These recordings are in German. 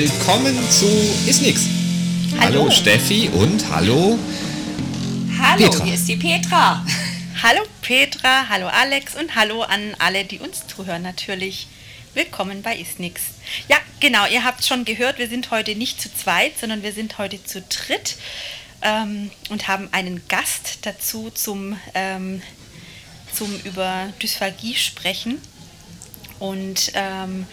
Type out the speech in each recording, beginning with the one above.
willkommen zu Ist Nix. Hallo. hallo Steffi und hallo. Hallo, Petra. hier ist die Petra. Hallo Petra, hallo Alex und hallo an alle, die uns zuhören natürlich. Willkommen bei Ist Nix. Ja, genau, ihr habt schon gehört, wir sind heute nicht zu zweit, sondern wir sind heute zu dritt ähm, und haben einen Gast dazu zum, ähm, zum über Dysphagie sprechen. Und ähm,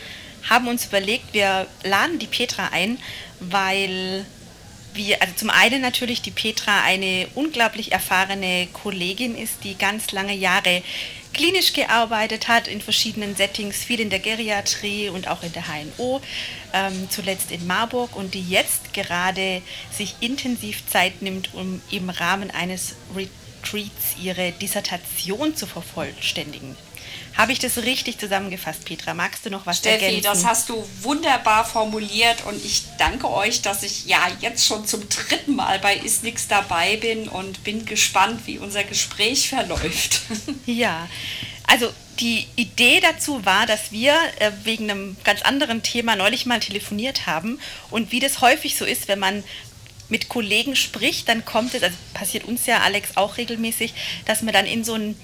haben uns überlegt, wir laden die Petra ein, weil wir, also zum einen natürlich die Petra eine unglaublich erfahrene Kollegin ist, die ganz lange Jahre klinisch gearbeitet hat in verschiedenen Settings, viel in der Geriatrie und auch in der HNO, ähm, zuletzt in Marburg und die jetzt gerade sich intensiv Zeit nimmt, um im Rahmen eines Retreats ihre Dissertation zu vervollständigen. Habe ich das richtig zusammengefasst, Petra? Magst du noch was Steffi, ergänzen? das hast du wunderbar formuliert und ich danke euch, dass ich ja jetzt schon zum dritten Mal bei Isnix dabei bin und bin gespannt, wie unser Gespräch verläuft. Ja, also die Idee dazu war, dass wir äh, wegen einem ganz anderen Thema neulich mal telefoniert haben und wie das häufig so ist, wenn man mit Kollegen spricht, dann kommt es, also passiert uns ja Alex auch regelmäßig, dass man dann in so ein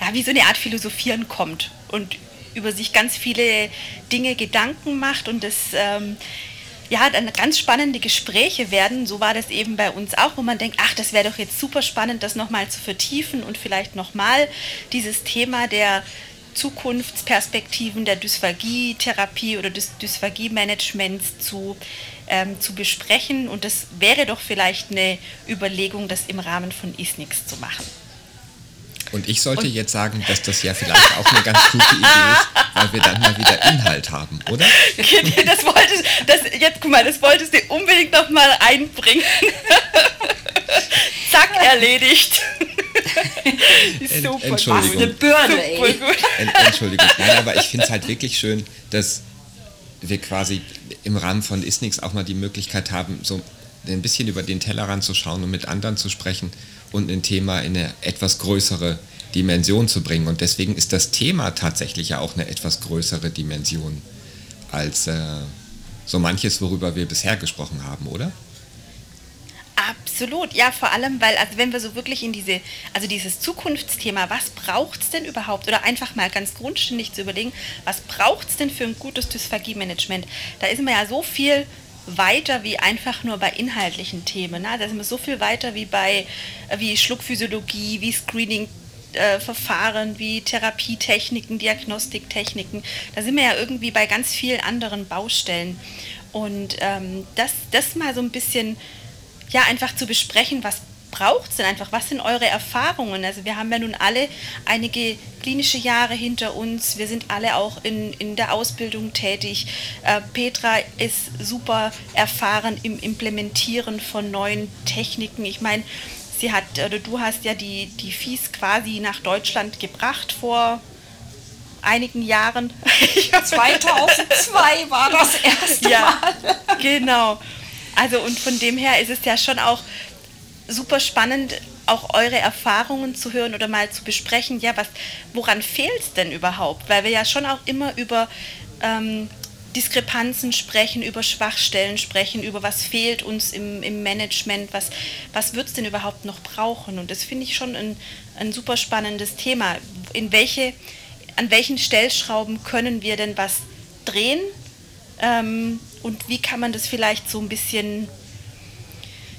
ja, wie so eine Art Philosophieren kommt und über sich ganz viele Dinge Gedanken macht und das ähm, ja, dann ganz spannende Gespräche werden. So war das eben bei uns auch, wo man denkt, ach, das wäre doch jetzt super spannend, das nochmal zu vertiefen und vielleicht nochmal dieses Thema der Zukunftsperspektiven der Dysphagie-Therapie oder des Dysphagie-Managements zu, ähm, zu besprechen. Und das wäre doch vielleicht eine Überlegung, das im Rahmen von ISNIX zu machen. Und ich sollte und jetzt sagen, dass das ja vielleicht auch eine ganz gute Idee ist, weil wir dann mal wieder Inhalt haben, oder? Das wolltest, das, jetzt guck mal, das wolltest du unbedingt noch mal einbringen. Zack, erledigt. Super. Entschuldigung. Eine Bürde, ey. Entschuldigung. Nein, aber ich finde es halt wirklich schön, dass wir quasi im Rahmen von Isnix auch mal die Möglichkeit haben, so ein bisschen über den Tellerrand zu schauen und mit anderen zu sprechen und ein Thema in eine etwas größere Dimension zu bringen. Und deswegen ist das Thema tatsächlich ja auch eine etwas größere Dimension als äh, so manches, worüber wir bisher gesprochen haben, oder? Absolut, ja, vor allem, weil, also wenn wir so wirklich in diese, also dieses Zukunftsthema, was braucht es denn überhaupt? Oder einfach mal ganz grundständig zu überlegen, was braucht es denn für ein gutes Dysphagie-Management? Da ist man ja so viel weiter wie einfach nur bei inhaltlichen Themen. Ne? Da sind wir so viel weiter wie bei wie Schluckphysiologie, wie Screening. Äh, Verfahren wie Therapietechniken, Diagnostiktechniken. Da sind wir ja irgendwie bei ganz vielen anderen Baustellen. Und ähm, das, das mal so ein bisschen, ja, einfach zu besprechen, was braucht es denn einfach? Was sind eure Erfahrungen? Also wir haben ja nun alle einige klinische Jahre hinter uns. Wir sind alle auch in, in der Ausbildung tätig. Äh, Petra ist super erfahren im Implementieren von neuen Techniken. Ich meine, sie hat, oder du hast ja die, die FIS quasi nach Deutschland gebracht vor einigen Jahren. 2002 war das erste ja, Mal. Genau. Also und von dem her ist es ja schon auch super spannend, auch eure Erfahrungen zu hören oder mal zu besprechen, ja, was, woran fehlt es denn überhaupt? Weil wir ja schon auch immer über ähm, Diskrepanzen sprechen, über Schwachstellen sprechen, über was fehlt uns im, im Management, was, was wird es denn überhaupt noch brauchen? Und das finde ich schon ein, ein super spannendes Thema. In welche, an welchen Stellschrauben können wir denn was drehen? Ähm, und wie kann man das vielleicht so ein bisschen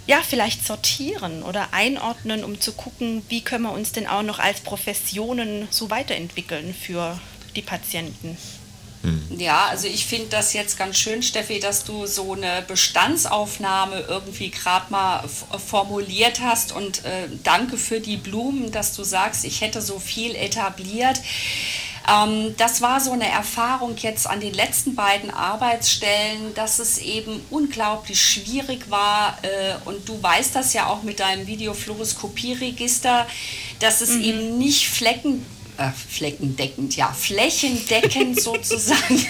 ja, vielleicht sortieren oder einordnen, um zu gucken, wie können wir uns denn auch noch als Professionen so weiterentwickeln für die Patienten. Hm. Ja, also ich finde das jetzt ganz schön, Steffi, dass du so eine Bestandsaufnahme irgendwie gerade mal formuliert hast und äh, danke für die Blumen, dass du sagst, ich hätte so viel etabliert. Ähm, das war so eine Erfahrung jetzt an den letzten beiden Arbeitsstellen, dass es eben unglaublich schwierig war äh, und du weißt das ja auch mit deinem Videofluoroskopieregister, dass es mhm. eben nicht Flecken äh, fleckendeckend, ja, flächendeckend sozusagen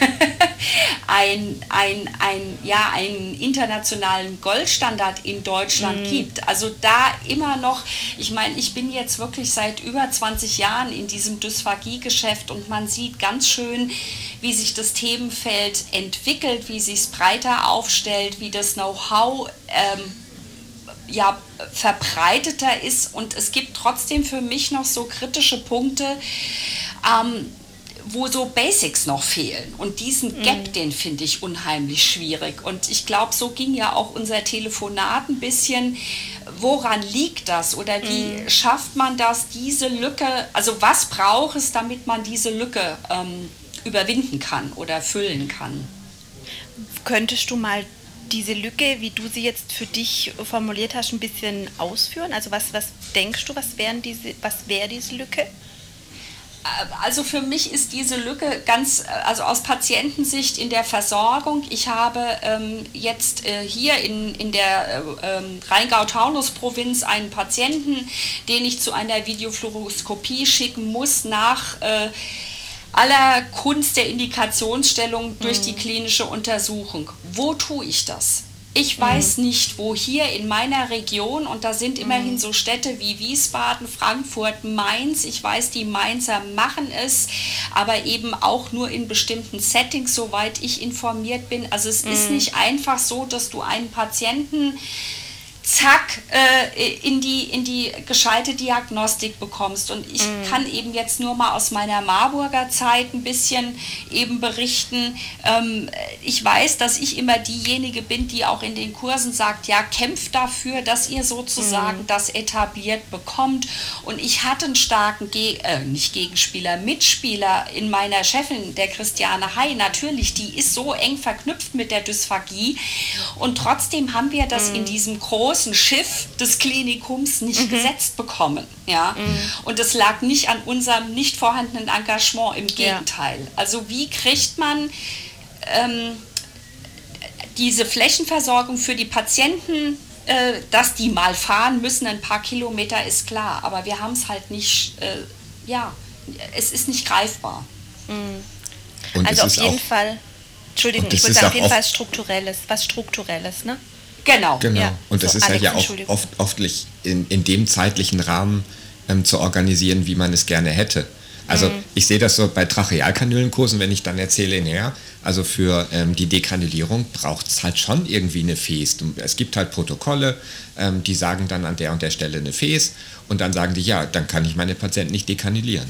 ein, ein, ein, ja, einen internationalen Goldstandard in Deutschland mm. gibt. Also da immer noch, ich meine, ich bin jetzt wirklich seit über 20 Jahren in diesem Dysphagie-Geschäft und man sieht ganz schön, wie sich das Themenfeld entwickelt, wie sich es breiter aufstellt, wie das Know-how ähm, ja, verbreiteter ist und es gibt trotzdem für mich noch so kritische Punkte, ähm, wo so Basics noch fehlen. Und diesen Gap, mhm. den finde ich unheimlich schwierig. Und ich glaube, so ging ja auch unser Telefonat ein bisschen. Woran liegt das? Oder wie mhm. schafft man das, diese Lücke, also was braucht es, damit man diese Lücke ähm, überwinden kann oder füllen kann? Könntest du mal diese Lücke, wie du sie jetzt für dich formuliert hast, ein bisschen ausführen? Also was, was denkst du, was, wären diese, was wäre diese Lücke? Also für mich ist diese Lücke ganz, also aus Patientensicht in der Versorgung. Ich habe ähm, jetzt äh, hier in, in der äh, ähm, Rheingau-Taunus-Provinz einen Patienten, den ich zu einer Videofluoroskopie schicken muss nach äh, aller Kunst der Indikationsstellung durch mhm. die klinische Untersuchung. Wo tue ich das? Ich weiß mhm. nicht, wo hier in meiner Region, und da sind immerhin mhm. so Städte wie Wiesbaden, Frankfurt, Mainz, ich weiß, die Mainzer machen es, aber eben auch nur in bestimmten Settings, soweit ich informiert bin. Also es ist mhm. nicht einfach so, dass du einen Patienten zack, äh, in, die, in die gescheite Diagnostik bekommst. Und ich mhm. kann eben jetzt nur mal aus meiner Marburger Zeit ein bisschen eben berichten. Ähm, ich weiß, dass ich immer diejenige bin, die auch in den Kursen sagt, ja, kämpft dafür, dass ihr sozusagen mhm. das etabliert bekommt. Und ich hatte einen starken, Ge äh, nicht Gegenspieler, Mitspieler in meiner Chefin, der Christiane Hay. Natürlich, die ist so eng verknüpft mit der Dysphagie. Und trotzdem haben wir das mhm. in diesem großen großen Schiff des Klinikums nicht mhm. gesetzt bekommen. Ja? Mhm. Und es lag nicht an unserem nicht vorhandenen Engagement, im Gegenteil. Ja. Also wie kriegt man ähm, diese Flächenversorgung für die Patienten äh, dass die mal fahren müssen, ein paar Kilometer ist klar, aber wir haben es halt nicht, äh, ja, es ist nicht greifbar. Mhm. also auf jeden Fall, Entschuldigung, ich würde sagen, auf jeden Fall strukturelles, was strukturelles, ne? Genau. Genau. Ja. Und das so, ist Alex, ja auch oft, oft in, in dem zeitlichen Rahmen ähm, zu organisieren, wie man es gerne hätte. Also mhm. ich sehe das so bei Trachealkanülenkursen, wenn ich dann erzähle, naja, also für ähm, die Dekanulierung braucht es halt schon irgendwie eine Fes. Es gibt halt Protokolle, ähm, die sagen dann an der und der Stelle eine Fes und dann sagen die, ja, dann kann ich meine Patienten nicht dekanulieren.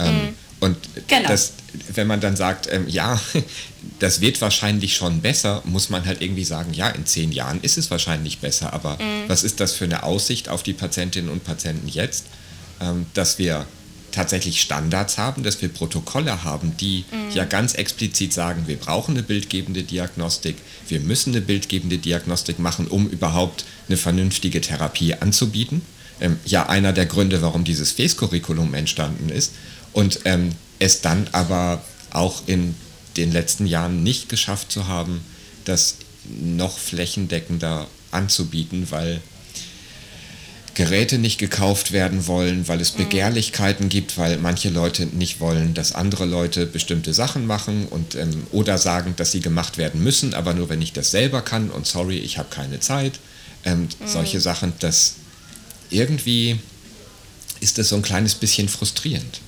Ähm, mhm. Und genau. das, wenn man dann sagt, ähm, ja, das wird wahrscheinlich schon besser, muss man halt irgendwie sagen, ja, in zehn Jahren ist es wahrscheinlich besser. Aber mhm. was ist das für eine Aussicht auf die Patientinnen und Patienten jetzt, ähm, dass wir tatsächlich Standards haben, dass wir Protokolle haben, die mhm. ja ganz explizit sagen, wir brauchen eine bildgebende Diagnostik, wir müssen eine bildgebende Diagnostik machen, um überhaupt eine vernünftige Therapie anzubieten. Ähm, ja, einer der Gründe, warum dieses FES-Curriculum entstanden ist und ähm, es dann aber auch in den letzten Jahren nicht geschafft zu haben, das noch flächendeckender anzubieten, weil Geräte nicht gekauft werden wollen, weil es mhm. Begehrlichkeiten gibt, weil manche Leute nicht wollen, dass andere Leute bestimmte Sachen machen und ähm, oder sagen, dass sie gemacht werden müssen, aber nur wenn ich das selber kann und sorry, ich habe keine Zeit. Ähm, mhm. Solche Sachen, das irgendwie ist das so ein kleines bisschen frustrierend.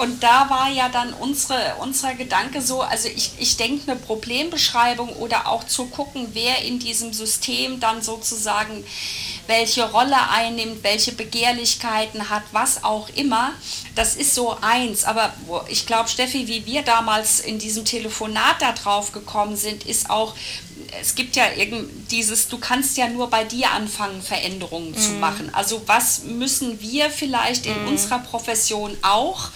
Und da war ja dann unsere, unser Gedanke so, also ich, ich denke, eine Problembeschreibung oder auch zu gucken, wer in diesem System dann sozusagen welche Rolle einnimmt, welche Begehrlichkeiten hat, was auch immer, das ist so eins. Aber ich glaube, Steffi, wie wir damals in diesem Telefonat da drauf gekommen sind, ist auch, es gibt ja irgend dieses, du kannst ja nur bei dir anfangen, Veränderungen mhm. zu machen. Also was müssen wir vielleicht in mhm. unserer Profession auch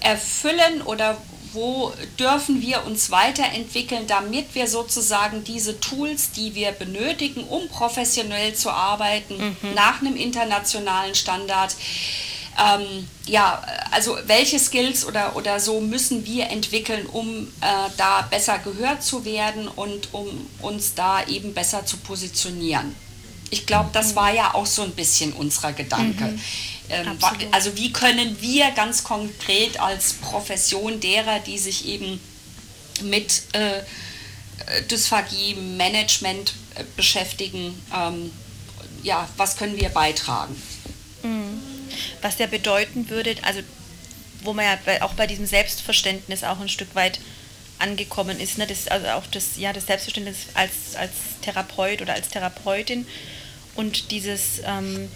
erfüllen oder wo dürfen wir uns weiterentwickeln, damit wir sozusagen diese Tools, die wir benötigen, um professionell zu arbeiten, mhm. nach einem internationalen Standard, ähm, ja, also welche Skills oder, oder so müssen wir entwickeln, um äh, da besser gehört zu werden und um uns da eben besser zu positionieren. Ich glaube, das war ja auch so ein bisschen unser Gedanke. Mhm. Ähm, also wie können wir ganz konkret als Profession derer, die sich eben mit äh, Dysphagie-Management äh, beschäftigen, ähm, ja, was können wir beitragen? Mhm. Was ja bedeuten würde, also wo man ja auch bei diesem Selbstverständnis auch ein Stück weit angekommen ist, ne? das, also auch das, ja, das Selbstverständnis als, als Therapeut oder als Therapeutin und dieses, ähm,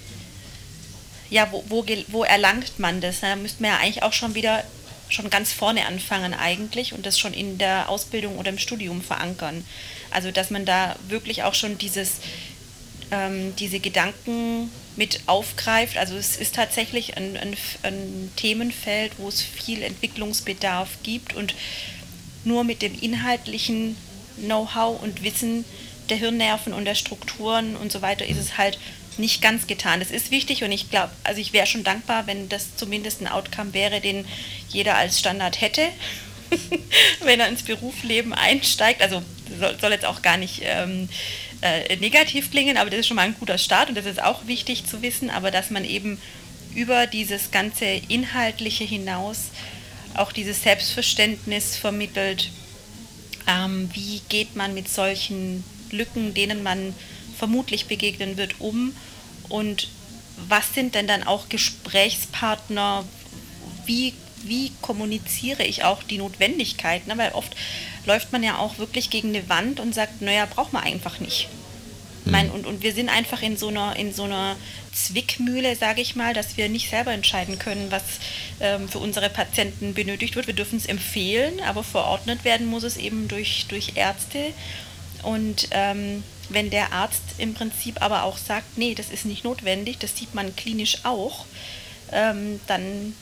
ja, wo, wo, wo erlangt man das? Da müsste man ja eigentlich auch schon wieder schon ganz vorne anfangen eigentlich und das schon in der Ausbildung oder im Studium verankern. Also dass man da wirklich auch schon dieses, ähm, diese Gedanken mit aufgreift. Also es ist tatsächlich ein, ein, ein Themenfeld, wo es viel Entwicklungsbedarf gibt und nur mit dem inhaltlichen Know-how und Wissen der Hirnnerven und der Strukturen und so weiter ist es halt nicht ganz getan. Das ist wichtig und ich glaube, also ich wäre schon dankbar, wenn das zumindest ein Outcome wäre, den jeder als Standard hätte, wenn er ins Berufsleben einsteigt. Also soll, jetzt auch gar nicht ähm, äh, negativ klingen, aber das ist schon mal ein guter Start und das ist auch wichtig zu wissen, aber dass man eben über dieses ganze Inhaltliche hinaus auch dieses Selbstverständnis vermittelt, ähm, wie geht man mit solchen Lücken, denen man vermutlich begegnen wird, um und was sind denn dann auch Gesprächspartner, wie, wie kommuniziere ich auch die Notwendigkeit, ne? weil oft läuft man ja auch wirklich gegen eine Wand und sagt, naja, braucht man einfach nicht. Mhm. Mein, und, und wir sind einfach in so einer, in so einer Zwickmühle, sage ich mal, dass wir nicht selber entscheiden können, was ähm, für unsere Patienten benötigt wird. Wir dürfen es empfehlen, aber verordnet werden muss es eben durch, durch Ärzte. Und ähm, wenn der Arzt im Prinzip aber auch sagt, nee, das ist nicht notwendig, das sieht man klinisch auch, ähm, dann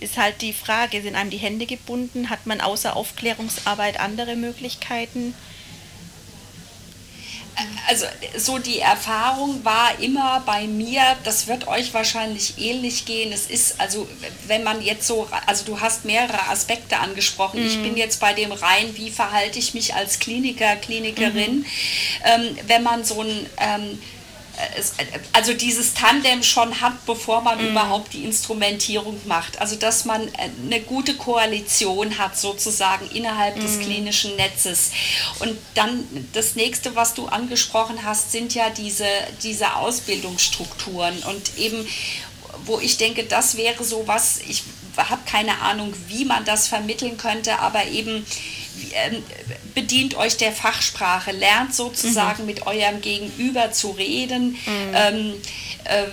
ist halt die Frage, sind einem die Hände gebunden? Hat man außer Aufklärungsarbeit andere Möglichkeiten? Also so die Erfahrung war immer bei mir, das wird euch wahrscheinlich ähnlich gehen. Es ist also, wenn man jetzt so, also du hast mehrere Aspekte angesprochen. Mhm. Ich bin jetzt bei dem rein, wie verhalte ich mich als Kliniker, Klinikerin, mhm. ähm, wenn man so ein ähm, also dieses Tandem schon hat, bevor man mm. überhaupt die Instrumentierung macht. Also dass man äh, eine gute Koalition hat sozusagen innerhalb mm. des klinischen Netzes. Und dann das nächste, was du angesprochen hast, sind ja diese, diese Ausbildungsstrukturen und eben wo ich denke, das wäre so was, ich habe keine Ahnung, wie man das vermitteln könnte, aber eben ähm, bedient euch der Fachsprache, lernt sozusagen mhm. mit eurem Gegenüber zu reden. Mhm. Ähm, äh,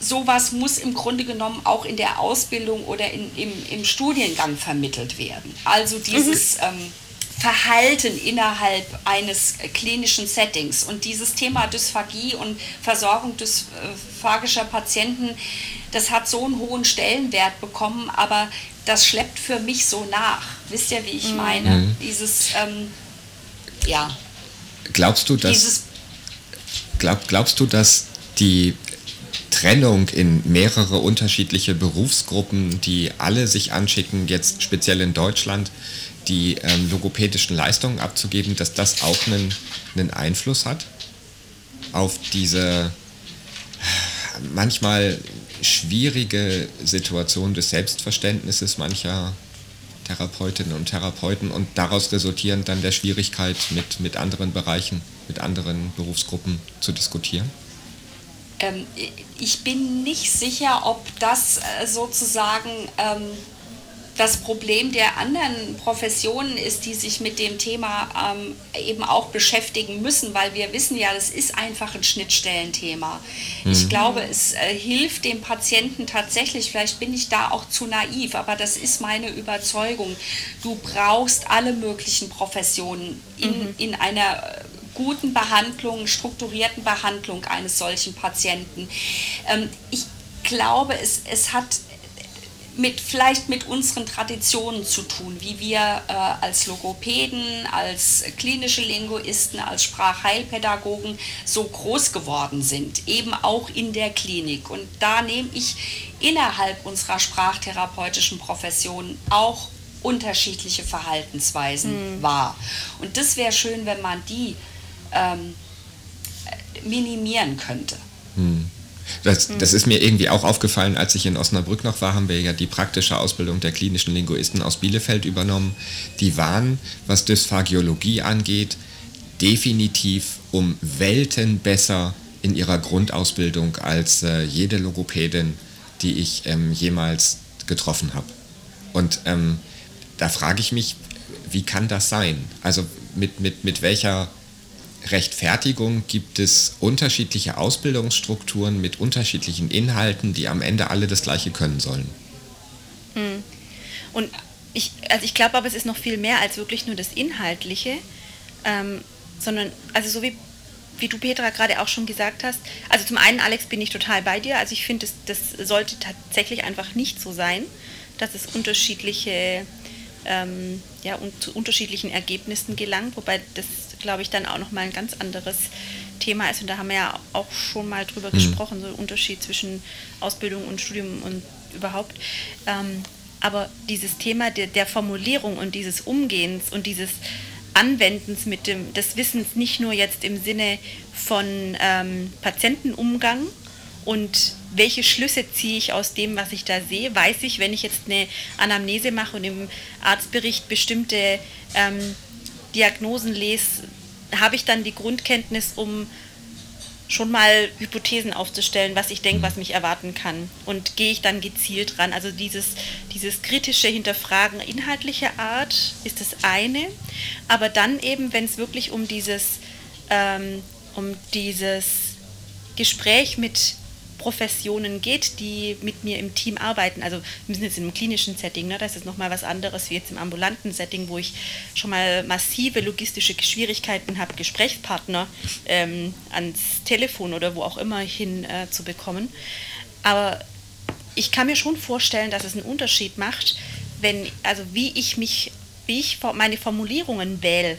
sowas muss im Grunde genommen auch in der Ausbildung oder in, im, im Studiengang vermittelt werden. Also dieses mhm. ähm, Verhalten innerhalb eines klinischen Settings. Und dieses Thema Dysphagie und Versorgung dysphagischer Patienten, das hat so einen hohen Stellenwert bekommen, aber das schleppt für mich so nach. Wisst ihr, wie ich mhm. meine? Mhm. Dieses, ähm, ja. Glaubst du, dass, glaub, glaubst du, dass die Trennung in mehrere unterschiedliche Berufsgruppen, die alle sich anschicken, jetzt speziell in Deutschland, die ähm, logopädischen Leistungen abzugeben, dass das auch einen, einen Einfluss hat auf diese manchmal schwierige Situation des Selbstverständnisses mancher Therapeutinnen und Therapeuten und daraus resultierend dann der Schwierigkeit, mit, mit anderen Bereichen, mit anderen Berufsgruppen zu diskutieren? Ähm, ich bin nicht sicher, ob das äh, sozusagen ähm, das Problem der anderen Professionen ist, die sich mit dem Thema ähm, eben auch beschäftigen müssen, weil wir wissen ja, das ist einfach ein Schnittstellenthema. Mhm. Ich glaube, es äh, hilft dem Patienten tatsächlich, vielleicht bin ich da auch zu naiv, aber das ist meine Überzeugung. Du brauchst alle möglichen Professionen in, mhm. in einer äh, guten Behandlung, strukturierten Behandlung eines solchen Patienten. Ähm, ich glaube, es, es hat mit, vielleicht mit unseren Traditionen zu tun, wie wir äh, als Logopäden, als klinische Linguisten, als Sprachheilpädagogen so groß geworden sind, eben auch in der Klinik. Und da nehme ich innerhalb unserer sprachtherapeutischen Profession auch unterschiedliche Verhaltensweisen mhm. wahr. Und das wäre schön, wenn man die ähm, minimieren könnte. Hm. Das, das, ist mir irgendwie auch aufgefallen, als ich in Osnabrück noch war, haben wir ja die praktische Ausbildung der klinischen Linguisten aus Bielefeld übernommen. Die waren, was Dysphagiologie angeht, definitiv um Welten besser in ihrer Grundausbildung als äh, jede Logopädin, die ich ähm, jemals getroffen habe. Und ähm, da frage ich mich, wie kann das sein? Also mit, mit, mit welcher Rechtfertigung gibt es unterschiedliche Ausbildungsstrukturen mit unterschiedlichen Inhalten, die am Ende alle das Gleiche können sollen. Hm. Und ich, also ich glaube aber, es ist noch viel mehr als wirklich nur das Inhaltliche, ähm, sondern, also so wie, wie du, Petra, gerade auch schon gesagt hast, also zum einen, Alex, bin ich total bei dir, also ich finde, das, das sollte tatsächlich einfach nicht so sein, dass es unterschiedliche ähm, ja, und zu unterschiedlichen Ergebnissen gelangt, wobei das glaube ich, dann auch nochmal ein ganz anderes Thema ist. Und da haben wir ja auch schon mal drüber mhm. gesprochen, so Unterschied zwischen Ausbildung und Studium und überhaupt. Ähm, aber dieses Thema der, der, Formulierung und dieses Umgehens und dieses Anwendens mit dem, des Wissens nicht nur jetzt im Sinne von ähm, Patientenumgang und welche Schlüsse ziehe ich aus dem, was ich da sehe? Weiß ich, wenn ich jetzt eine Anamnese mache und im Arztbericht bestimmte ähm, Diagnosen lese, habe ich dann die Grundkenntnis, um schon mal Hypothesen aufzustellen, was ich denke, was mich erwarten kann. Und gehe ich dann gezielt ran. Also dieses, dieses kritische Hinterfragen inhaltlicher Art ist das eine. Aber dann eben, wenn es wirklich um dieses, ähm, um dieses Gespräch mit Professionen geht, die mit mir im Team arbeiten. Also wir sind jetzt einem klinischen Setting, ne? das ist nochmal was anderes wie jetzt im ambulanten Setting, wo ich schon mal massive logistische Schwierigkeiten habe, Gesprächspartner ähm, ans Telefon oder wo auch immer hin äh, zu bekommen. Aber ich kann mir schon vorstellen, dass es einen Unterschied macht, wenn, also wie ich mich, wie ich meine Formulierungen wähle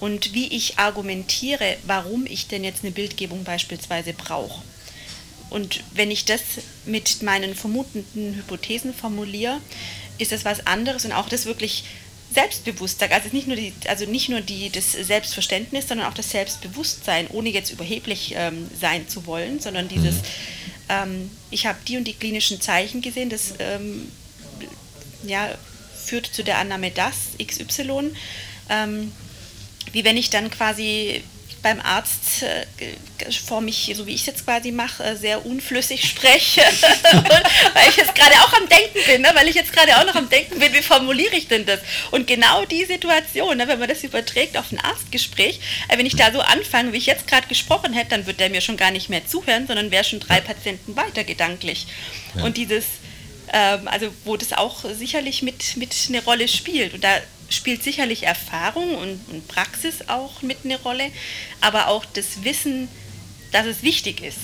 und wie ich argumentiere, warum ich denn jetzt eine Bildgebung beispielsweise brauche. Und wenn ich das mit meinen vermutenden Hypothesen formuliere, ist das was anderes und auch das wirklich selbstbewusster, also nicht nur, die, also nicht nur die, das Selbstverständnis, sondern auch das Selbstbewusstsein, ohne jetzt überheblich ähm, sein zu wollen, sondern dieses, mhm. ähm, ich habe die und die klinischen Zeichen gesehen, das ähm, ja, führt zu der Annahme das, XY. Ähm, wie wenn ich dann quasi beim Arzt äh, vor mich, so wie ich es jetzt quasi mache, äh, sehr unflüssig spreche, weil ich jetzt gerade auch am Denken bin, ne? weil ich jetzt gerade auch noch am Denken bin, wie formuliere ich denn das? Und genau die Situation, ne? wenn man das überträgt auf ein Arztgespräch, äh, wenn ich da so anfange, wie ich jetzt gerade gesprochen hätte, dann wird der mir schon gar nicht mehr zuhören, sondern wäre schon drei Patienten weiter gedanklich. Ja. Und dieses, ähm, also wo das auch sicherlich mit, mit eine Rolle spielt. Und da spielt sicherlich Erfahrung und, und Praxis auch mit eine Rolle, aber auch das Wissen, dass es wichtig ist,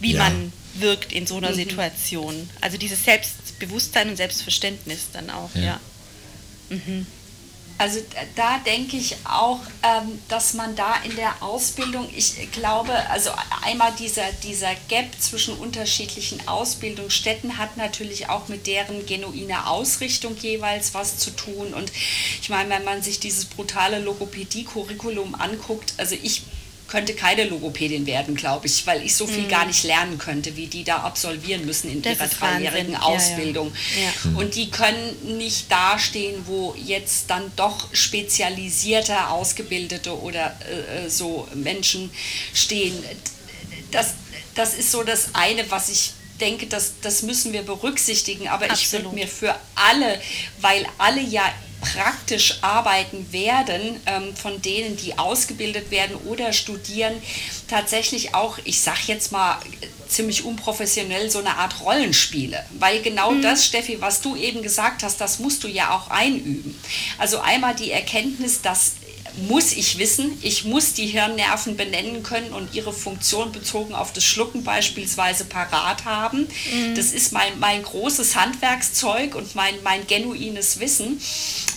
wie ja. man wirkt in so einer mhm. Situation. Also dieses Selbstbewusstsein und Selbstverständnis dann auch, ja. ja. Mhm. Also da denke ich auch, ähm, dass man da in der Ausbildung, ich glaube, also einmal dieser, dieser Gap zwischen unterschiedlichen Ausbildungsstätten hat natürlich auch mit deren genuiner Ausrichtung jeweils was zu tun. Und ich meine, wenn man sich dieses brutale Logopädie-Curriculum anguckt, also ich könnte keine Logopädin werden, glaube ich, weil ich so viel mhm. gar nicht lernen könnte, wie die da absolvieren müssen in das ihrer dreijährigen Ausbildung. Ja, ja. Ja. Und die können nicht dastehen, wo jetzt dann doch spezialisierte, ausgebildete oder äh, äh, so Menschen stehen. Das, das ist so das eine, was ich denke, das, das müssen wir berücksichtigen. Aber Absolut. ich würde mir für alle, weil alle ja praktisch arbeiten werden, ähm, von denen, die ausgebildet werden oder studieren, tatsächlich auch, ich sage jetzt mal ziemlich unprofessionell, so eine Art Rollenspiele. Weil genau mhm. das, Steffi, was du eben gesagt hast, das musst du ja auch einüben. Also einmal die Erkenntnis, dass muss ich wissen. Ich muss die Hirnnerven benennen können und ihre Funktion bezogen auf das Schlucken beispielsweise parat haben. Mhm. Das ist mein, mein großes Handwerkszeug und mein, mein genuines Wissen.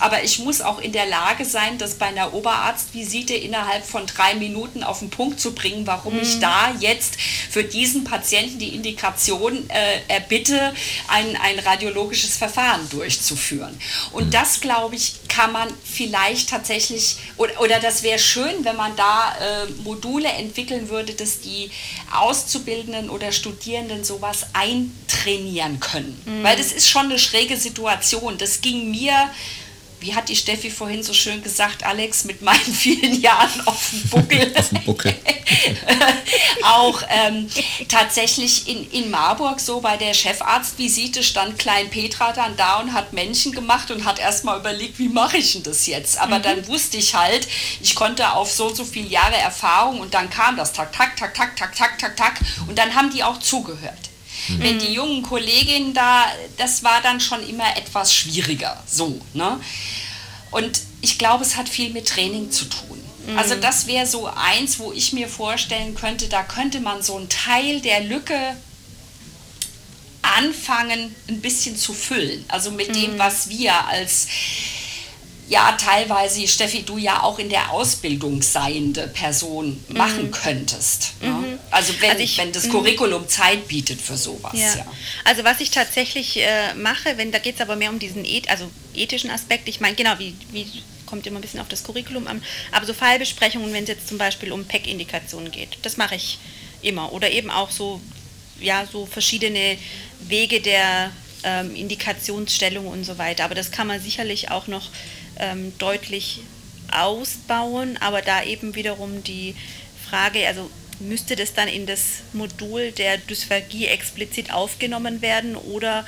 Aber ich muss auch in der Lage sein, das bei einer Oberarztvisite innerhalb von drei Minuten auf den Punkt zu bringen, warum mhm. ich da jetzt für diesen Patienten die Indikation äh, erbitte, ein, ein radiologisches Verfahren durchzuführen. Und mhm. das, glaube ich, kann man vielleicht tatsächlich, oder, oder das wäre schön, wenn man da äh, Module entwickeln würde, dass die Auszubildenden oder Studierenden sowas eintrainieren können. Mhm. Weil das ist schon eine schräge Situation. Das ging mir wie hat die Steffi vorhin so schön gesagt, Alex, mit meinen vielen Jahren auf dem Buckel, auf dem Buckel. auch ähm, tatsächlich in, in Marburg so bei der Chefarztvisite stand Klein Petra dann da und hat Männchen gemacht und hat erstmal überlegt, wie mache ich denn das jetzt? Aber mhm. dann wusste ich halt, ich konnte auf so und so viele Jahre Erfahrung und dann kam das tak, tak, tak, tak, tak, tak, tak, tak und dann haben die auch zugehört. Mhm. Wenn die jungen Kolleginnen da, das war dann schon immer etwas schwieriger. So, ne? Und ich glaube, es hat viel mit Training zu tun. Mhm. Also das wäre so eins, wo ich mir vorstellen könnte, da könnte man so einen Teil der Lücke anfangen, ein bisschen zu füllen. Also mit mhm. dem, was wir als ja teilweise, Steffi, du ja auch in der Ausbildung seiende Person mhm. machen könntest. Ne? Mhm. Also, wenn, also ich, wenn das mhm. Curriculum Zeit bietet für sowas. Ja. ja. Also was ich tatsächlich äh, mache, wenn da geht es aber mehr um diesen eth also ethischen Aspekt, ich meine, genau, wie, wie kommt immer ein bisschen auf das Curriculum an, aber so Fallbesprechungen, wenn es jetzt zum Beispiel um PEC-Indikationen geht, das mache ich immer. Oder eben auch so, ja, so verschiedene Wege der ähm, Indikationsstellung und so weiter. Aber das kann man sicherlich auch noch ähm, deutlich ausbauen, aber da eben wiederum die Frage, also müsste das dann in das Modul der Dysphagie explizit aufgenommen werden oder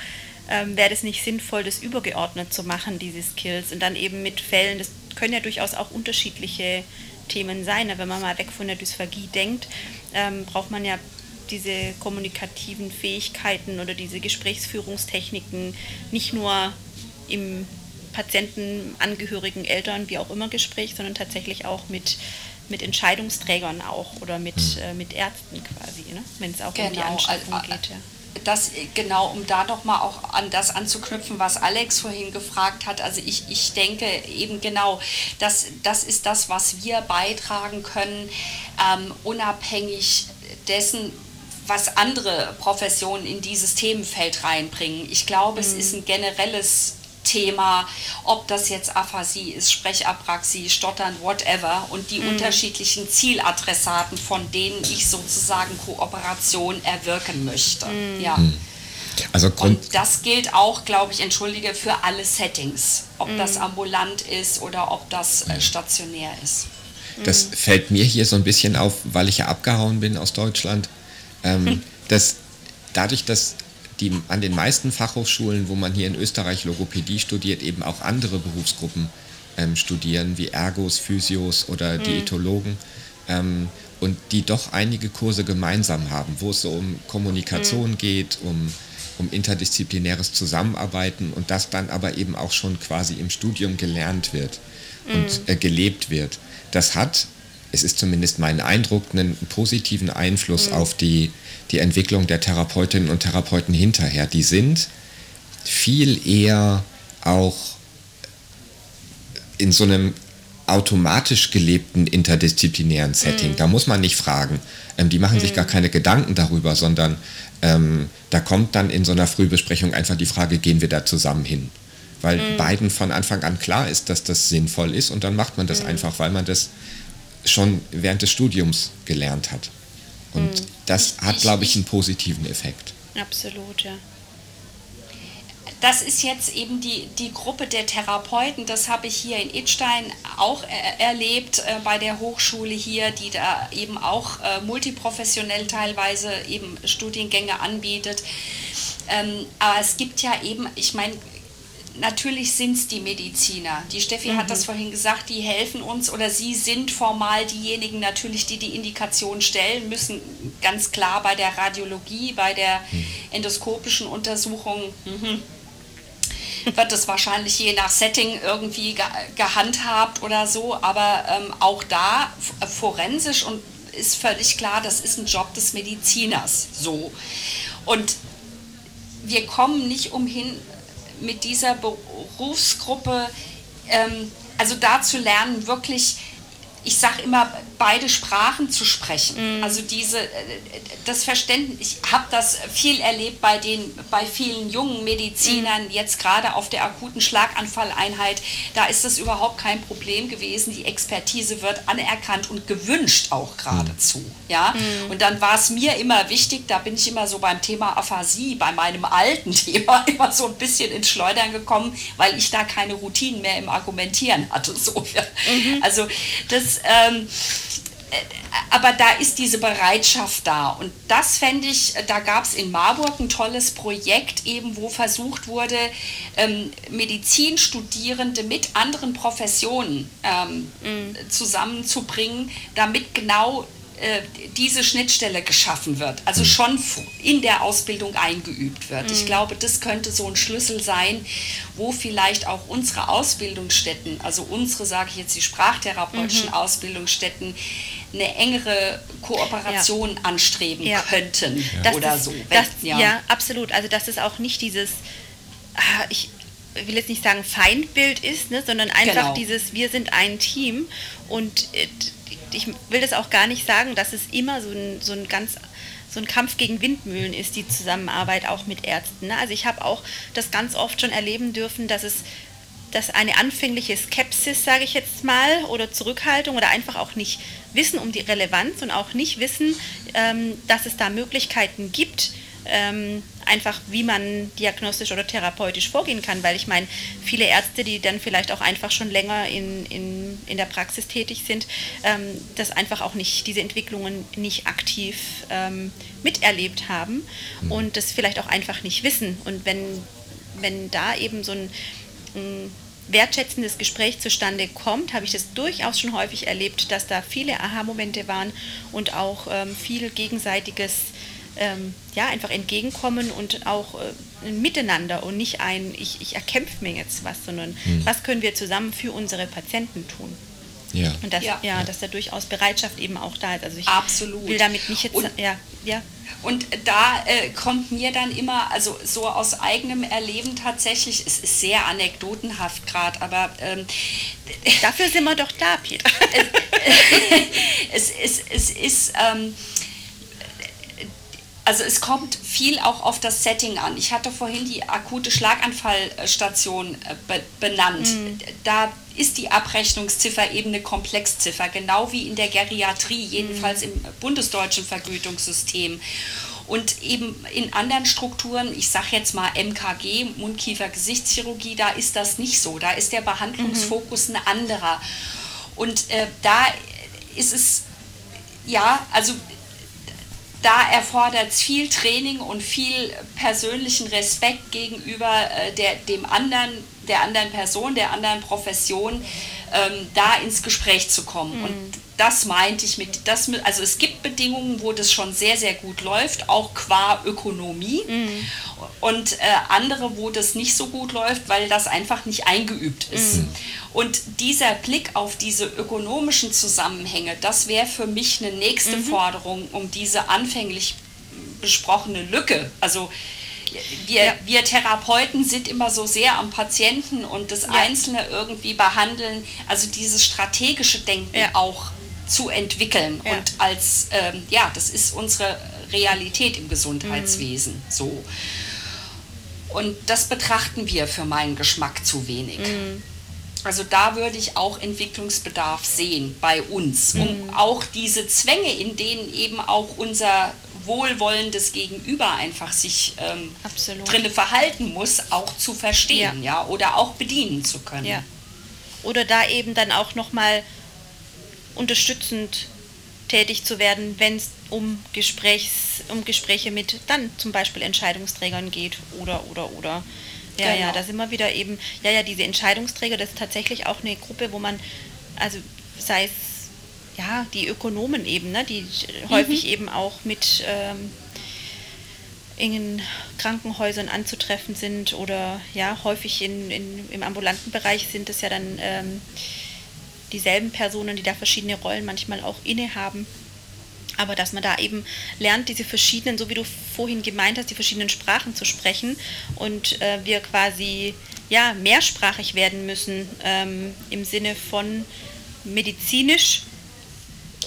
ähm, wäre das nicht sinnvoll, das übergeordnet zu machen, diese Skills? Und dann eben mit Fällen, das können ja durchaus auch unterschiedliche Themen sein, wenn man mal weg von der Dysphagie denkt, ähm, braucht man ja diese kommunikativen Fähigkeiten oder diese Gesprächsführungstechniken nicht nur im Patienten, Angehörigen, Eltern, wie auch immer Gespräch, sondern tatsächlich auch mit, mit Entscheidungsträgern auch oder mit, mhm. äh, mit Ärzten quasi, ne? wenn es auch genau. um die genau, Anschaffung also, geht. Ja. Das genau, um da noch mal auch an das anzuknüpfen, was Alex vorhin gefragt hat. Also ich, ich denke eben genau, das, das ist das, was wir beitragen können, ähm, unabhängig dessen, was andere Professionen in dieses Themenfeld reinbringen. Ich glaube, mhm. es ist ein generelles Thema, ob das jetzt Aphasie ist, Sprechapraxie, Stottern, whatever und die mhm. unterschiedlichen Zieladressaten, von denen ich sozusagen Kooperation erwirken möchte. Mhm. Ja. Mhm. Also und das gilt auch, glaube ich, entschuldige, für alle Settings, ob mhm. das ambulant ist oder ob das äh, stationär ist. Das fällt mir hier so ein bisschen auf, weil ich ja abgehauen bin aus Deutschland, ähm, hm. dass dadurch, dass die an den meisten Fachhochschulen, wo man hier in Österreich Logopädie studiert, eben auch andere Berufsgruppen ähm, studieren, wie Ergos, Physios oder mhm. Diätologen. Ähm, und die doch einige Kurse gemeinsam haben, wo es so um Kommunikation mhm. geht, um, um interdisziplinäres Zusammenarbeiten und das dann aber eben auch schon quasi im Studium gelernt wird und mhm. äh, gelebt wird. Das hat, es ist zumindest mein Eindruck, einen positiven Einfluss mhm. auf die die Entwicklung der Therapeutinnen und Therapeuten hinterher. Die sind viel eher auch in so einem automatisch gelebten interdisziplinären Setting. Mm. Da muss man nicht fragen. Ähm, die machen mm. sich gar keine Gedanken darüber, sondern ähm, da kommt dann in so einer Frühbesprechung einfach die Frage, gehen wir da zusammen hin? Weil mm. beiden von Anfang an klar ist, dass das sinnvoll ist und dann macht man das mm. einfach, weil man das schon während des Studiums gelernt hat. Und mm. das hat, glaube ich, einen positiven Effekt. Absolut, ja. Das ist jetzt eben die, die Gruppe der Therapeuten. Das habe ich hier in Idstein auch er erlebt äh, bei der Hochschule hier, die da eben auch äh, multiprofessionell teilweise eben Studiengänge anbietet. Ähm, aber es gibt ja eben, ich meine, natürlich sind es die Mediziner. Die Steffi mhm. hat das vorhin gesagt, die helfen uns oder sie sind formal diejenigen natürlich, die die Indikation stellen müssen. Ganz klar bei der Radiologie, bei der mhm. endoskopischen Untersuchung. Mhm. wird es wahrscheinlich je nach Setting irgendwie ge gehandhabt oder so, aber ähm, auch da forensisch und ist völlig klar, das ist ein Job des Mediziners. So. Und wir kommen nicht umhin, mit dieser Berufsgruppe, ähm, also da zu lernen, wirklich ich sage immer, beide Sprachen zu sprechen. Mhm. Also diese, äh, das Verständnis, ich habe das viel erlebt bei, den, bei vielen jungen Medizinern, mhm. jetzt gerade auf der akuten Schlaganfalleinheit, da ist das überhaupt kein Problem gewesen. Die Expertise wird anerkannt und gewünscht auch geradezu. Mhm. Ja? Mhm. Und dann war es mir immer wichtig, da bin ich immer so beim Thema Aphasie, bei meinem alten Thema, immer so ein bisschen ins Schleudern gekommen, weil ich da keine Routinen mehr im Argumentieren hatte. So. Mhm. Also das ähm, äh, aber da ist diese Bereitschaft da. Und das fände ich, da gab es in Marburg ein tolles Projekt, eben wo versucht wurde, ähm, Medizinstudierende mit anderen Professionen ähm, mhm. zusammenzubringen, damit genau diese Schnittstelle geschaffen wird, also mhm. schon in der Ausbildung eingeübt wird. Ich mhm. glaube, das könnte so ein Schlüssel sein, wo vielleicht auch unsere Ausbildungsstätten, also unsere, sage ich jetzt, die sprachtherapeutischen mhm. Ausbildungsstätten, eine engere Kooperation ja. anstreben ja. könnten ja. oder ist, so. Das, ja. absolut. Also dass es auch nicht dieses, ah, ich will jetzt nicht sagen Feindbild ist, ne, sondern einfach genau. dieses, wir sind ein Team und äh, ich will das auch gar nicht sagen, dass es immer so ein, so ein ganz so ein Kampf gegen Windmühlen ist, die Zusammenarbeit auch mit Ärzten. Ne? Also ich habe auch das ganz oft schon erleben dürfen, dass es dass eine anfängliche Skepsis, sage ich jetzt mal, oder Zurückhaltung oder einfach auch nicht wissen um die Relevanz und auch nicht wissen, ähm, dass es da Möglichkeiten gibt, ähm, einfach wie man diagnostisch oder therapeutisch vorgehen kann, weil ich meine, viele Ärzte, die dann vielleicht auch einfach schon länger in, in, in der Praxis tätig sind, ähm, das einfach auch nicht, diese Entwicklungen nicht aktiv ähm, miterlebt haben mhm. und das vielleicht auch einfach nicht wissen. Und wenn, wenn da eben so ein, ein wertschätzendes Gespräch zustande kommt, habe ich das durchaus schon häufig erlebt, dass da viele Aha-Momente waren und auch ähm, viel gegenseitiges ähm, ja, einfach entgegenkommen und auch äh, miteinander und nicht ein, ich, ich erkämpfe mir jetzt was, sondern hm. was können wir zusammen für unsere Patienten tun. Ja. Und dass, ja. ja. dass da durchaus Bereitschaft eben auch da ist. Also ich Absolut. will damit nicht jetzt, und, ja, ja. Und da äh, kommt mir dann immer, also so aus eigenem Erleben tatsächlich, es ist sehr anekdotenhaft gerade, aber ähm, dafür sind wir doch da, Peter. es, es, es, es ist ähm, also es kommt viel auch auf das Setting an. Ich hatte vorhin die akute Schlaganfallstation äh, benannt. Mhm. Da ist die Abrechnungsziffer eben eine Komplexziffer, genau wie in der Geriatrie, jedenfalls mhm. im bundesdeutschen Vergütungssystem. Und eben in anderen Strukturen, ich sage jetzt mal MKG, Mundkiefer-Gesichtschirurgie, da ist das nicht so. Da ist der Behandlungsfokus mhm. ein anderer. Und äh, da ist es, ja, also da erfordert es viel Training und viel persönlichen Respekt gegenüber äh, der, dem anderen, der anderen Person, der anderen Profession, ähm, da ins Gespräch zu kommen. Mhm. Und das meinte ich mit, das, also es gibt Bedingungen, wo das schon sehr, sehr gut läuft, auch qua Ökonomie. Mhm. Und äh, andere, wo das nicht so gut läuft, weil das einfach nicht eingeübt ist. Mhm. Und dieser Blick auf diese ökonomischen Zusammenhänge, das wäre für mich eine nächste mhm. Forderung, um diese anfänglich besprochene Lücke, also wir, ja. wir Therapeuten sind immer so sehr am Patienten und das ja. Einzelne irgendwie behandeln, also dieses strategische Denken ja. auch zu entwickeln und als, ähm, ja, das ist unsere Realität im Gesundheitswesen mhm. so. Und das betrachten wir für meinen Geschmack zu wenig. Mhm. Also da würde ich auch Entwicklungsbedarf sehen bei uns, um mhm. auch diese Zwänge, in denen eben auch unser wohlwollendes Gegenüber einfach sich ähm, drinne verhalten muss, auch zu verstehen, ja. ja, oder auch bedienen zu können. Ja. Oder da eben dann auch nochmal unterstützend tätig zu werden, wenn es um, Gesprächs, um Gespräche mit dann zum Beispiel Entscheidungsträgern geht oder oder oder. Ja, genau. ja, da sind wir wieder eben, ja, ja, diese Entscheidungsträger, das ist tatsächlich auch eine Gruppe, wo man, also sei es ja, die Ökonomen eben, ne, die mhm. häufig eben auch mit ähm, in Krankenhäusern anzutreffen sind oder ja, häufig in, in, im ambulanten Bereich sind es ja dann ähm, dieselben Personen, die da verschiedene Rollen manchmal auch innehaben. Aber dass man da eben lernt, diese verschiedenen, so wie du vorhin gemeint hast, die verschiedenen Sprachen zu sprechen und äh, wir quasi ja, mehrsprachig werden müssen ähm, im Sinne von medizinisch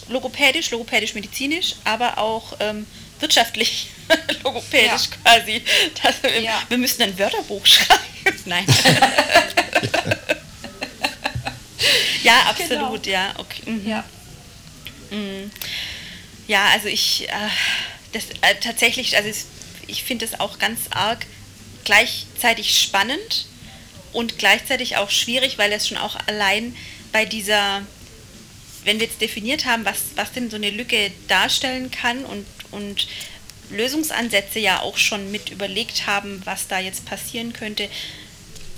logopädisch, logopädisch-medizinisch, aber auch ähm, wirtschaftlich logopädisch ja. quasi. Das, ja. Wir müssen ein Wörterbuch schreiben. Nein. ja, absolut, genau. ja. Okay. Mhm. Ja. Mhm. ja, also ich, äh, das äh, tatsächlich, also ich finde es auch ganz arg gleichzeitig spannend und gleichzeitig auch schwierig, weil es schon auch allein bei dieser, wenn wir jetzt definiert haben, was, was denn so eine Lücke darstellen kann und, und Lösungsansätze ja auch schon mit überlegt haben, was da jetzt passieren könnte,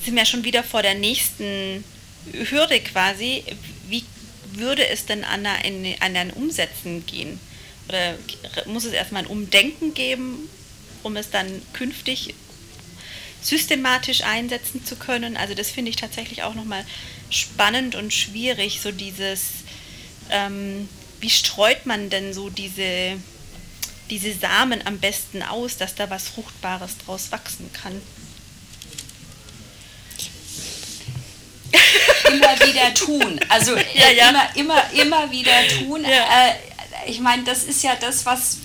sind wir schon wieder vor der nächsten Hürde quasi. Wie würde es denn an ein, an Umsetzen gehen? Oder muss es erstmal ein Umdenken geben, um es dann künftig systematisch einsetzen zu können? Also das finde ich tatsächlich auch nochmal spannend und schwierig, so dieses, ähm, wie streut man denn so diese, diese Samen am besten aus, dass da was Fruchtbares draus wachsen kann? Immer wieder tun. Also ja, ja. immer, immer, immer wieder tun. Ja. Äh, ich meine, das ist ja das, was,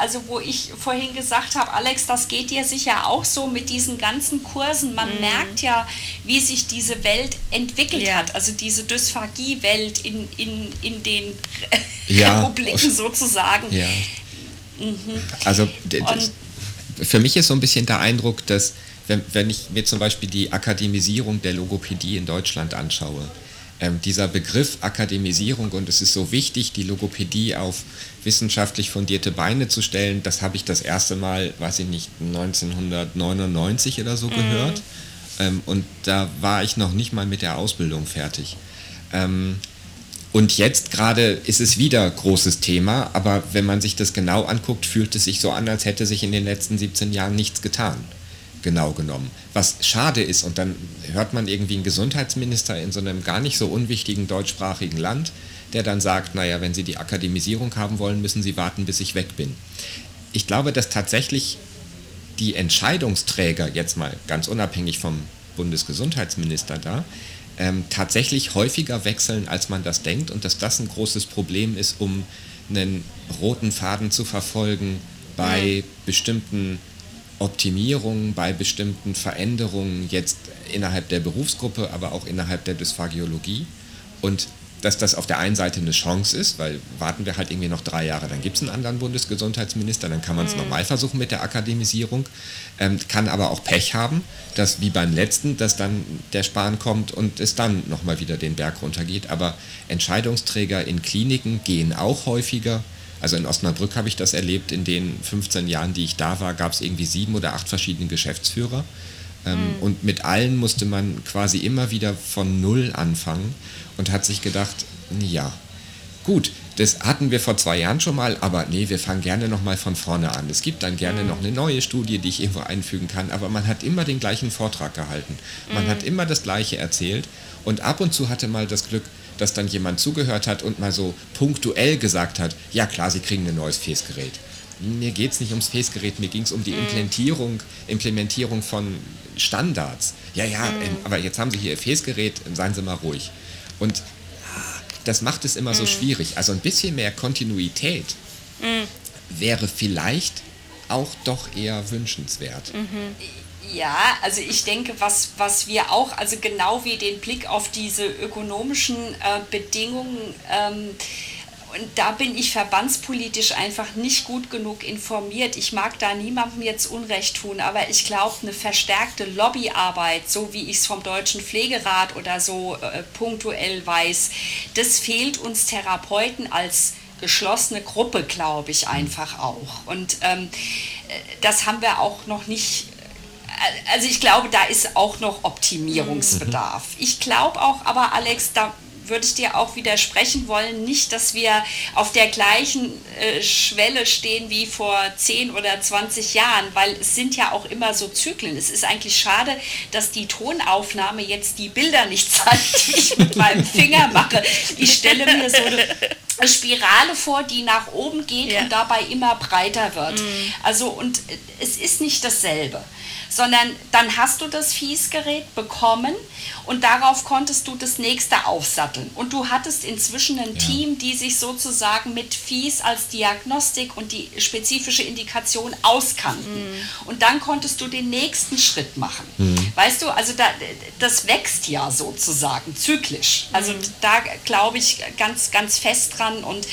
also wo ich vorhin gesagt habe, Alex, das geht dir sicher auch so mit diesen ganzen Kursen. Man mhm. merkt ja, wie sich diese Welt entwickelt ja. hat. Also diese Dysphagie-Welt in, in, in den ja. Republiken sozusagen. Ja. Mhm. Also das, für mich ist so ein bisschen der Eindruck, dass wenn, wenn ich mir zum Beispiel die Akademisierung der Logopädie in Deutschland anschaue, ähm, dieser Begriff Akademisierung und es ist so wichtig, die Logopädie auf wissenschaftlich fundierte Beine zu stellen, das habe ich das erste Mal, weiß ich nicht, 1999 oder so mhm. gehört. Ähm, und da war ich noch nicht mal mit der Ausbildung fertig. Ähm, und jetzt gerade ist es wieder großes Thema, aber wenn man sich das genau anguckt, fühlt es sich so an, als hätte sich in den letzten 17 Jahren nichts getan genau genommen. Was schade ist, und dann hört man irgendwie einen Gesundheitsminister in so einem gar nicht so unwichtigen deutschsprachigen Land, der dann sagt, naja, wenn Sie die Akademisierung haben wollen, müssen Sie warten, bis ich weg bin. Ich glaube, dass tatsächlich die Entscheidungsträger, jetzt mal ganz unabhängig vom Bundesgesundheitsminister da, ähm, tatsächlich häufiger wechseln, als man das denkt und dass das ein großes Problem ist, um einen roten Faden zu verfolgen bei mhm. bestimmten Optimierungen bei bestimmten Veränderungen jetzt innerhalb der Berufsgruppe, aber auch innerhalb der Dysphagiologie. Und dass das auf der einen Seite eine Chance ist, weil warten wir halt irgendwie noch drei Jahre, dann gibt es einen anderen Bundesgesundheitsminister, dann kann man es mhm. nochmal versuchen mit der Akademisierung, ähm, kann aber auch Pech haben, dass wie beim letzten, dass dann der Spahn kommt und es dann nochmal wieder den Berg runtergeht. Aber Entscheidungsträger in Kliniken gehen auch häufiger also in Osnabrück habe ich das erlebt, in den 15 Jahren, die ich da war, gab es irgendwie sieben oder acht verschiedene Geschäftsführer. Ähm, mhm. Und mit allen musste man quasi immer wieder von Null anfangen und hat sich gedacht, ja, gut, das hatten wir vor zwei Jahren schon mal, aber nee, wir fangen gerne nochmal von vorne an. Es gibt dann gerne mhm. noch eine neue Studie, die ich irgendwo einfügen kann, aber man hat immer den gleichen Vortrag gehalten. Man mhm. hat immer das Gleiche erzählt und ab und zu hatte mal das Glück, dass dann jemand zugehört hat und mal so punktuell gesagt hat, ja klar, Sie kriegen ein neues Fäßgerät. Mir geht es nicht ums Fäßgerät, mir ging es um die mhm. Implementierung, Implementierung von Standards. Ja, ja, mhm. ähm, aber jetzt haben Sie hier Ihr Fäßgerät, seien Sie mal ruhig. Und ah, das macht es immer mhm. so schwierig. Also ein bisschen mehr Kontinuität mhm. wäre vielleicht auch doch eher wünschenswert. Mhm. Ja, also ich denke, was, was wir auch, also genau wie den Blick auf diese ökonomischen äh, Bedingungen, ähm, und da bin ich verbandspolitisch einfach nicht gut genug informiert. Ich mag da niemandem jetzt Unrecht tun, aber ich glaube, eine verstärkte Lobbyarbeit, so wie ich es vom Deutschen Pflegerat oder so äh, punktuell weiß, das fehlt uns Therapeuten als geschlossene Gruppe, glaube ich, einfach auch. Und ähm, äh, das haben wir auch noch nicht also ich glaube, da ist auch noch Optimierungsbedarf. Mhm. Ich glaube auch, aber Alex, da würde ich dir auch widersprechen wollen, nicht, dass wir auf der gleichen äh, Schwelle stehen wie vor 10 oder 20 Jahren, weil es sind ja auch immer so Zyklen. Es ist eigentlich schade, dass die Tonaufnahme jetzt die Bilder nicht zeigt, die ich mit meinem Finger mache. Ich stelle mir so eine Spirale vor, die nach oben geht ja. und dabei immer breiter wird. Mhm. Also und es ist nicht dasselbe sondern dann hast du das Fiesgerät bekommen und darauf konntest du das nächste aufsatteln. Und du hattest inzwischen ein ja. Team, die sich sozusagen mit Fies als Diagnostik und die spezifische Indikation auskannten. Mhm. Und dann konntest du den nächsten Schritt machen. Mhm. Weißt du, also da, das wächst ja sozusagen zyklisch. Also mhm. da glaube ich ganz, ganz fest dran und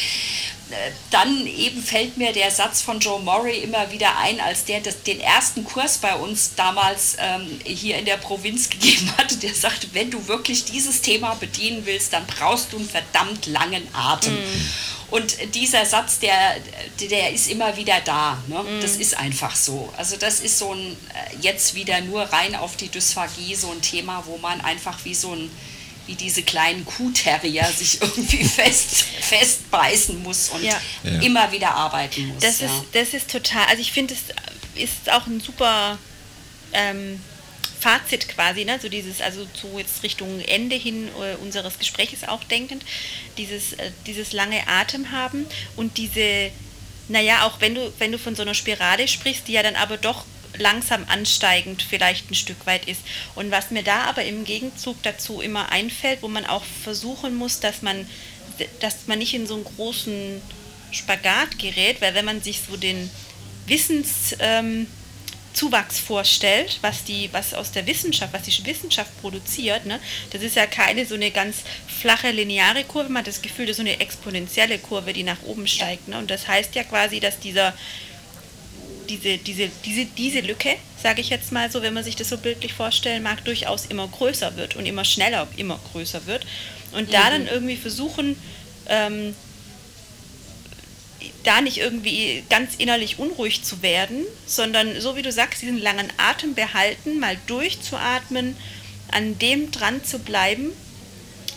dann eben fällt mir der Satz von Joe Murray immer wieder ein, als der das, den ersten Kurs bei uns damals ähm, hier in der Provinz gegeben hatte. Der sagte, wenn du wirklich dieses Thema bedienen willst, dann brauchst du einen verdammt langen Atem. Mm. Und dieser Satz, der, der ist immer wieder da. Ne? Mm. Das ist einfach so. Also das ist so ein, äh, jetzt wieder nur rein auf die Dysphagie, so ein Thema, wo man einfach wie so ein wie diese kleinen Kuhterrier sich irgendwie fest, festbeißen muss und ja. Ja. immer wieder arbeiten muss. Das, ja. ist, das ist total, also ich finde, es ist auch ein super ähm, Fazit quasi, ne? so dieses, also so jetzt Richtung Ende hin äh, unseres Gesprächs auch denkend, dieses, äh, dieses lange Atem haben und diese, naja, auch wenn du, wenn du von so einer Spirale sprichst, die ja dann aber doch langsam ansteigend vielleicht ein Stück weit ist. Und was mir da aber im Gegenzug dazu immer einfällt, wo man auch versuchen muss, dass man, dass man nicht in so einen großen Spagat gerät, weil wenn man sich so den Wissenszuwachs ähm, vorstellt, was die, was aus der Wissenschaft, was die Wissenschaft produziert, ne, das ist ja keine so eine ganz flache lineare Kurve, man hat das Gefühl, das ist so eine exponentielle Kurve, die nach oben steigt. Ne? Und das heißt ja quasi, dass dieser diese, diese, diese, diese Lücke, sage ich jetzt mal so, wenn man sich das so bildlich vorstellen mag, durchaus immer größer wird und immer schneller immer größer wird. Und mhm. da dann irgendwie versuchen, ähm, da nicht irgendwie ganz innerlich unruhig zu werden, sondern so wie du sagst, diesen langen Atem behalten, mal durchzuatmen, an dem dran zu bleiben,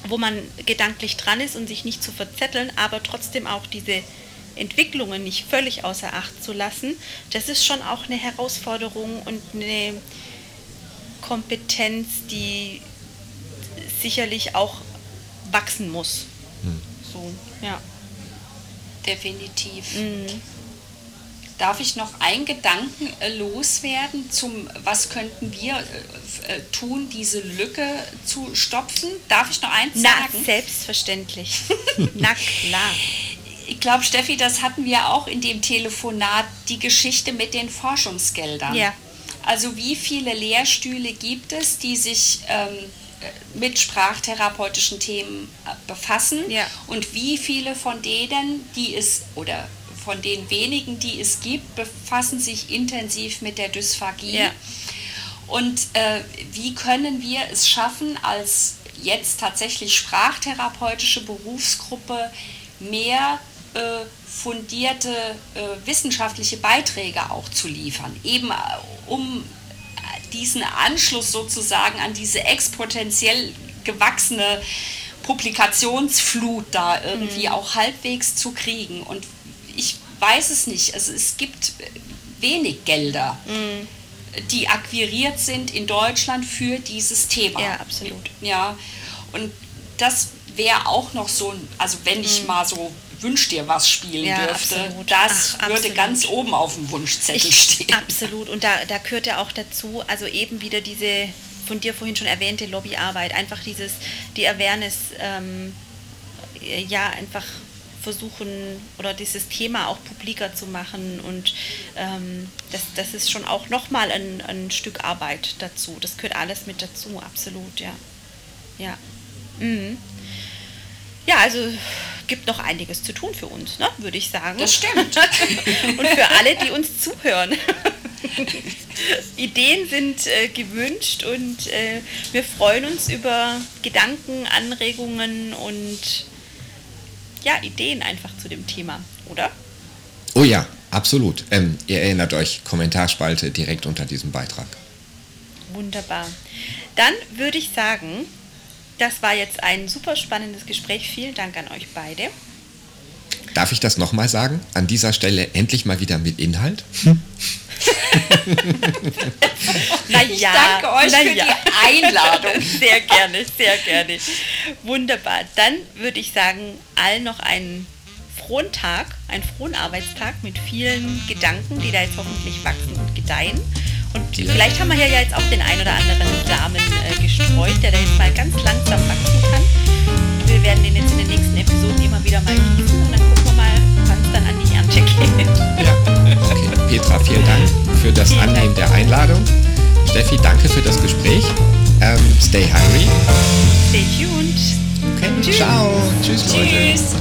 wo man gedanklich dran ist und sich nicht zu verzetteln, aber trotzdem auch diese Entwicklungen nicht völlig außer Acht zu lassen, das ist schon auch eine Herausforderung und eine Kompetenz, die sicherlich auch wachsen muss. Hm. So, ja. Definitiv. Mhm. Darf ich noch einen Gedanken äh, loswerden zum, was könnten wir äh, äh, tun, diese Lücke zu stopfen? Darf ich noch eins Na, sagen? Na, selbstverständlich. Na klar ich glaube, Steffi, das hatten wir auch in dem Telefonat, die Geschichte mit den Forschungsgeldern. Ja. Also wie viele Lehrstühle gibt es, die sich ähm, mit sprachtherapeutischen Themen äh, befassen ja. und wie viele von denen, die es oder von den wenigen, die es gibt, befassen sich intensiv mit der Dysphagie. Ja. Und äh, wie können wir es schaffen, als jetzt tatsächlich sprachtherapeutische Berufsgruppe mehr äh, fundierte äh, wissenschaftliche Beiträge auch zu liefern, eben äh, um diesen Anschluss sozusagen an diese exponentiell gewachsene Publikationsflut da irgendwie mhm. auch halbwegs zu kriegen. Und ich weiß es nicht, also es gibt wenig Gelder. Mhm die akquiriert sind in Deutschland für dieses Thema. Ja, absolut. Ja, und das wäre auch noch so, also wenn ich mhm. mal so Wünsch dir was spielen ja, dürfte, absolut. das Ach, würde absolut. ganz oben auf dem Wunschzettel ich, stehen. Absolut. Und da, da gehört ja auch dazu, also eben wieder diese von dir vorhin schon erwähnte Lobbyarbeit, einfach dieses, die Awareness, ähm, ja, einfach versuchen oder dieses Thema auch publiker zu machen und ähm, das, das ist schon auch nochmal ein, ein Stück Arbeit dazu. Das gehört alles mit dazu, absolut, ja. Ja. Mhm. Ja, also gibt noch einiges zu tun für uns, ne, würde ich sagen. Das stimmt. Und für alle, die uns zuhören. Ideen sind äh, gewünscht und äh, wir freuen uns über Gedanken, Anregungen und ja, Ideen einfach zu dem Thema, oder? Oh ja, absolut. Ähm, ihr erinnert euch, Kommentarspalte direkt unter diesem Beitrag. Wunderbar. Dann würde ich sagen, das war jetzt ein super spannendes Gespräch. Vielen Dank an euch beide. Darf ich das nochmal sagen? An dieser Stelle endlich mal wieder mit Inhalt? na ich danke euch für ja. die Einladung. Sehr gerne, sehr gerne. Wunderbar. Dann würde ich sagen, allen noch einen frohen Tag, einen frohen Arbeitstag mit vielen Gedanken, die da jetzt hoffentlich wachsen und gedeihen. Und ja. vielleicht haben wir hier ja jetzt auch den ein oder anderen Samen äh, gestreut, der da jetzt mal ganz langsam wachsen kann. Wir werden den jetzt in den nächsten Episoden immer wieder mal gießen und dann gucken wir mal, wann es dann an die Ernte geht. Ja, okay. Petra, vielen Dank für das vielen Annehmen Dank. der Einladung. Steffi, danke für das Gespräch. Ähm, stay hungry. Stay tuned. Okay, Tschüss. ciao. Tschüss, Leute. Tschüss.